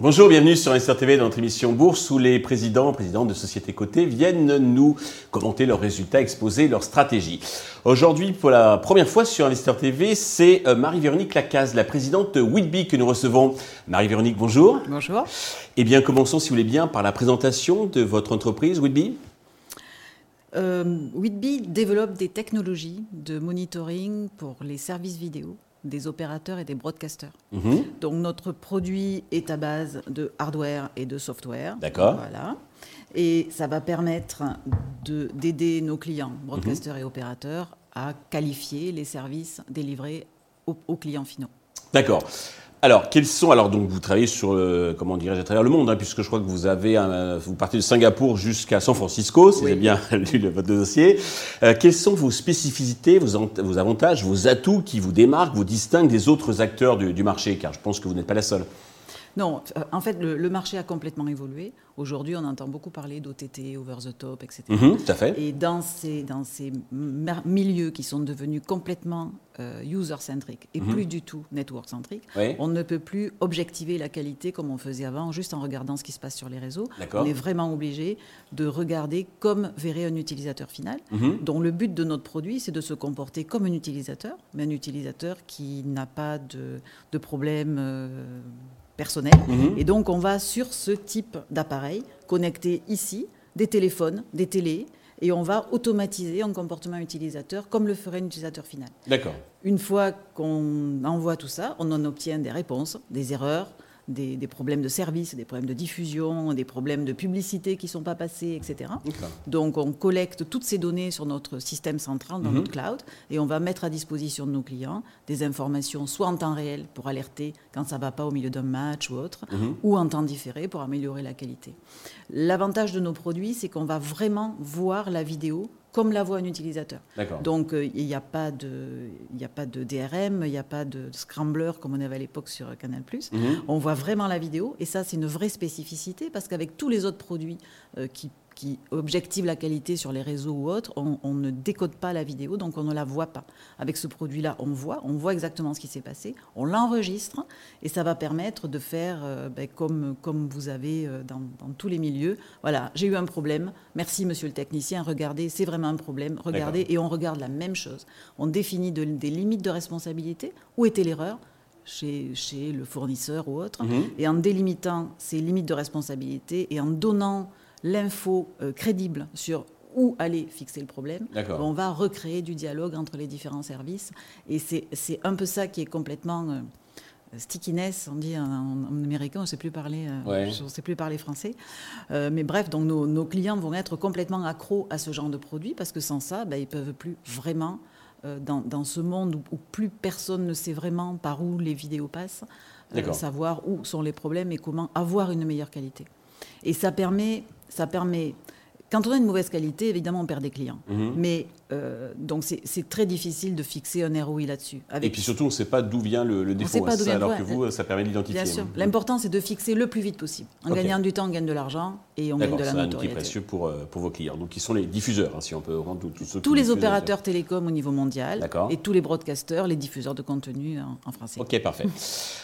Bonjour, bienvenue sur Investor TV dans notre émission Bourse où les présidents, présidents de sociétés cotées viennent nous commenter leurs résultats, exposer leurs stratégies. Aujourd'hui, pour la première fois sur Investor TV, c'est euh, Marie-Véronique Lacaze, la présidente de Whitby que nous recevons. Marie-Véronique, bonjour. Bonjour. Eh bien, commençons, si vous voulez bien, par la présentation de votre entreprise Whitby. Euh, Whitby développe des technologies de monitoring pour les services vidéo des opérateurs et des broadcasters. Mhm. Donc notre produit est à base de hardware et de software. D'accord. Voilà. Et ça va permettre de- d'aider nos clients, Mhm. broadcasters et opérateurs, à qualifier les services délivrés aux, aux clients finaux. D'accord. Alors, quels sont alors donc vous travaillez sur le, comment dirais-je à travers le monde hein, puisque je crois que vous avez un- vous partez de Singapour jusqu'à San Francisco si Oui. j'ai bien lu le- votre dossier. Euh, quelles sont vos spécificités, vos, ant- vos avantages, vos atouts qui vous démarquent, vous distinguent des autres acteurs du, du marché? Car je pense que vous n'êtes pas la seule. Non, euh, en fait, le, le marché a complètement évolué. Aujourd'hui, on entend beaucoup parler d'OTT, over the top, etc. Mhm, tout à fait. Et dans ces, dans ces milieux qui sont devenus complètement euh, user-centric et plus du tout network-centric, Mhm. Oui. on ne peut plus objectiver la qualité comme on faisait avant, juste en regardant ce qui se passe sur les réseaux. On est vraiment obligé de regarder comme verrait un utilisateur final, Mhm. dont le but de notre produit, c'est de se comporter comme un utilisateur, mais un utilisateur qui n'a pas de, de problème euh, personnel. Mhm. Et donc, on va sur ce type d'appareil, connecté ici, des téléphones, des télés, et on va automatiser un comportement utilisateur comme le ferait un utilisateur final. D'accord. Une fois qu'on envoie tout ça, on en obtient des réponses, des erreurs, des, des problèmes de service, des problèmes de diffusion, des problèmes de publicité qui ne sont pas passés, etc. Donc on collecte toutes ces données sur notre système central, dans Mhm. notre cloud, et on va mettre à disposition de nos clients des informations soit en temps réel pour alerter quand ça ne va pas au milieu d'un match ou autre, Mhm. ou en temps différé pour améliorer la qualité. L'avantage de nos produits, c'est qu'on va vraiment voir la vidéo comme la voit un utilisateur. Donc euh, il n'y a, pas de- a pas de DRM, il n'y a pas de scrambler comme on avait à l'époque sur Canal+. Mhm. On voit vraiment la vidéo et ça c'est une vraie spécificité parce qu'avec tous les autres produits euh, qui, qui objectivent la qualité sur les réseaux ou autres, on, on ne décode pas la vidéo donc on ne la voit pas. Avec ce produit-là, on voit, on voit exactement ce qui s'est passé, on l'enregistre et ça va permettre de faire euh, ben, comme, comme vous avez euh, dans, dans tous les milieux. Voilà, j'ai eu un problème, merci monsieur le technicien, regardez, c'est vraiment un problème, regardez et on regarde la même chose. On définit de- des limites de responsabilité, où était l'erreur? Chez, chez le fournisseur ou autre, Mhm. et en délimitant ces limites de responsabilité et en donnant l'info euh, crédible sur où aller fixer le problème, on va recréer du dialogue entre les différents services. Et c'est un peu ça qui est complètement euh, stickiness, on dit en, en américain, on ne sait plus parler, euh, Ouais. je ne sais plus parler français. Euh, mais bref, donc nos, nos clients vont être complètement accros à ce genre de produit parce que sans ça, ben, ils peuvent plus vraiment, euh, dans, dans ce monde où, où plus personne ne sait vraiment par où les vidéos passent, euh, savoir où sont les problèmes et comment avoir une meilleure qualité. Et ça permet, ça permet quand on a une mauvaise qualité, évidemment, on perd des clients. Mhm. Mais euh, donc c'est très difficile de fixer un ROI là-dessus. Et puis surtout, on ne sait pas d'où vient le, le défaut, sait pas hein, d'où ça, vient- alors que vous, ça permet d'identifier. Bien sûr. Mhm. L'important, c'est de fixer le plus vite possible. En Ok. gagnant du temps, on gagne de l'argent et on gagne de la c'est un outil notoriété. précieux pour, euh, pour vos clients. Donc, qui sont les diffuseurs, hein, si on peut rendre tous ceux qui Tous les opérateurs télécoms au niveau mondial D'accord. et tous les broadcasters, les diffuseurs de contenu en, en français. Ok, parfait.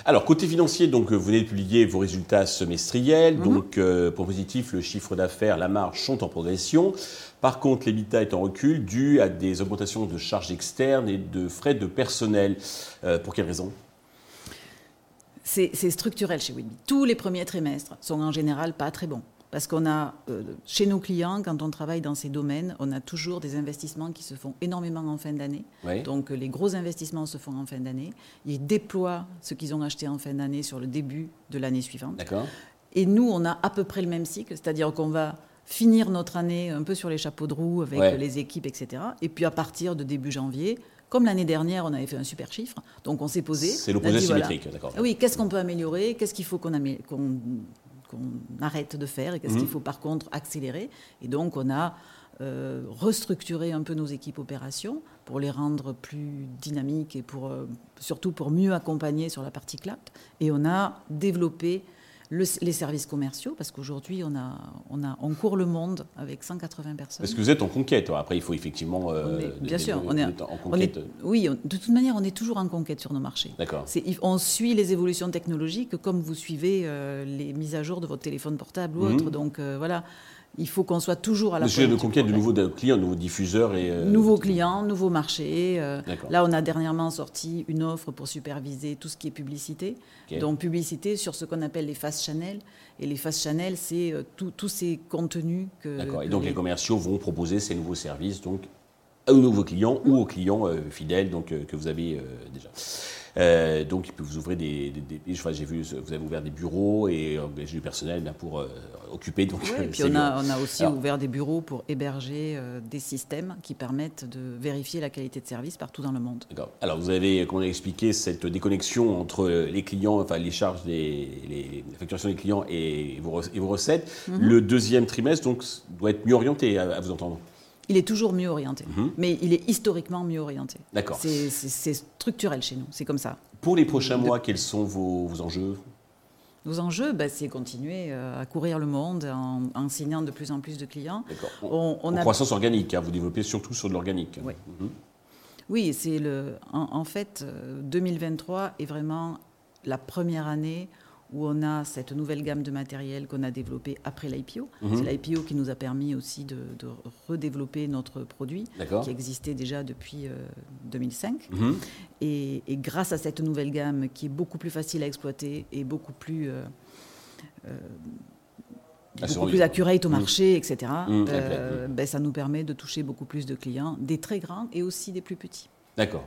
Alors, côté financier, donc, vous venez de publier vos résultats semestriels. Mhm. Donc, euh, pour positif, le chiffre d'affaires, la marge sont en progression. Par contre, l'EBITDA est en recul dû à des augmentations de charges externes et de frais de personnel. Euh, pour quelles raisons C'est structurel chez Whitby. Tous les premiers trimestres sont en général pas très bons. Parce qu'on a, euh, chez nos clients, quand on travaille dans ces domaines, on a toujours des investissements qui se font énormément en fin d'année. Oui. Donc euh, les gros investissements se font en fin d'année. Ils déploient ce qu'ils ont acheté en fin d'année sur le début de l'année suivante. Et nous, on a à peu près le même cycle, c'est-à-dire qu'on va finir notre année un peu sur les chapeaux de roue avec Ouais. les équipes, etc. Et puis à partir de début janvier, comme l'année dernière, on avait fait un super chiffre, donc on s'est posé. C'est l'opposé dit, voilà, symétrique, d'accord. ah oui, qu'est-ce qu'on peut améliorer Qu'est-ce qu'il faut qu'on amé- qu'on- qu'on arrête de faire Et qu'est-ce Mhm. qu'il faut par contre accélérer Et donc, on a euh, restructuré un peu nos équipes opérations pour les rendre plus dynamiques et pour, euh, surtout pour mieux accompagner sur la partie cloud. Et on a développé les services commerciaux, parce qu'aujourd'hui, on, a, on, a, on court le monde avec 180 personnes. Parce que vous êtes en conquête. Après, il faut effectivement. Euh, bien sûr, on est, en conquête. oui, de toute manière, on est toujours en conquête sur nos marchés. D'accord. On suit les évolutions technologiques comme vous suivez euh, les mises à jour de votre téléphone portable ou mhm. autre. Donc euh, voilà il faut qu'on soit toujours à la pointe. de conquête de nouveaux clients, de nouveaux diffuseurs et. Euh, nouveaux clients, nouveaux marchés. Euh, là, on a dernièrement sorti une offre pour superviser tout ce qui est publicité. Donc, publicité sur ce qu'on appelle les fast channels. Et les fast channels, c'est euh, tous ces contenus que. D'accord. Et donc, les... commerciaux vont proposer ces nouveaux services donc, aux nouveaux clients ou aux clients fidèles donc, que vous avez déjà. Euh, donc, vous ouvrez des, j'ai vu, vous avez ouvert des bureaux et engagé du personnel ben, pour euh, occuper. Donc, et puis on a, on a, aussi ouvert des bureaux pour héberger euh, des systèmes qui permettent de vérifier la qualité de service partout dans le monde. D'accord. Alors, vous avez, comment expliqué, cette déconnexion entre les clients, enfin les charges, des, les, la facturation des clients et vos, et vos recettes? Mhm. Le deuxième trimestre, donc, doit être mieux orienté, à vous entendre il est toujours mieux orienté. Mhm. Mais il est historiquement mieux orienté. D'accord. C'est structurel chez nous, c'est comme ça. Pour les prochains mois, quels sont vos, enjeux? Nos enjeux, bah, c'est continuer euh, à courir le monde en, signant de plus en plus de clients. On, on, a... croissance organique, hein, vous développez surtout sur de l'organique. Oui, mhm. oui c'est le. En, fait, 2023 euh, est vraiment la première année où on a cette nouvelle gamme de matériel qu'on a développé après l'IPO. Mhm. C'est l'IPO qui nous a permis aussi de, redévelopper notre produit, qui existait déjà depuis 2005. Euh, mhm. Et, grâce à cette nouvelle gamme qui est beaucoup plus facile à exploiter et beaucoup plus... Euh, euh, beaucoup plus accurate au mhm. marché, etc., ben, ça nous permet de toucher beaucoup plus de clients, des très grands et aussi des plus petits. D'accord.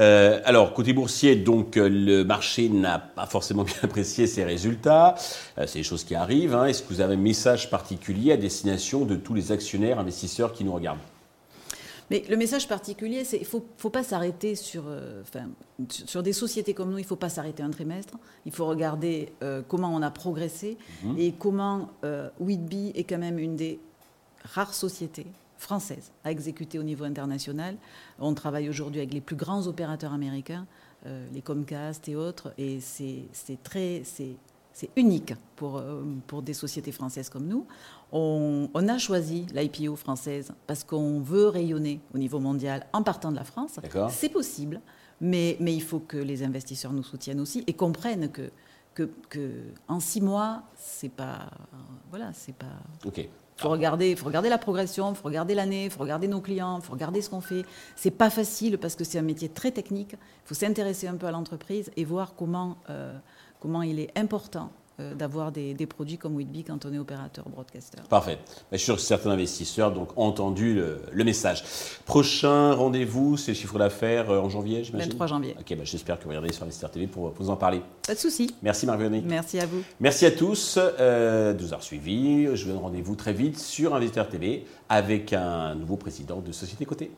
Euh, alors, côté boursier, donc euh, le marché n'a pas forcément bien apprécié ses résultats. Euh, c'est des choses qui arrivent. Hein. Est-ce que vous avez un message particulier à destination de tous les actionnaires, investisseurs qui nous regardent? Mais le message particulier, c'est qu'il ne faut, pas s'arrêter sur, sur des sociétés comme nous, il ne faut pas s'arrêter un trimestre. Il faut regarder comment on a progressé mhm. et comment Whitby est quand même une des rares sociétés française à exécuter au niveau international. On travaille aujourd'hui avec les plus grands opérateurs américains, euh, les Comcast et autres, et c'est très c'est unique pour, euh, pour des sociétés françaises comme nous. On, on a choisi l'IPO française parce qu'on veut rayonner au niveau mondial en partant de la France. C'est possible, mais, mais il faut que les investisseurs nous soutiennent aussi et comprennent que, que, que en six mois, c'est pas voilà, c'est pas. Ok. Il faut regarder, faut regarder la progression, il faut regarder l'année, il faut regarder nos clients, il faut regarder ce qu'on fait. C'est pas facile parce que c'est un métier très technique. Il faut s'intéresser un peu à l'entreprise et voir comment, euh, comment il est important euh, d'avoir des, produits comme Whitby quand on est opérateur broadcaster. Parfait. Je suis sûr que certains investisseurs donc, ont entendu le, message. Prochain rendez-vous, c'est le chiffre d'affaires euh, en janvier, j'imagine? 23 janvier. Ok, bah, j'espère que vous regardez sur Investir TV pour, vous en parler. Pas de souci. Merci Marc-Véronique. Merci à vous. Merci à tous euh, de nous avoir suivis. Je vous donne rendez-vous très vite sur Investir TV avec un nouveau président de Société Côté.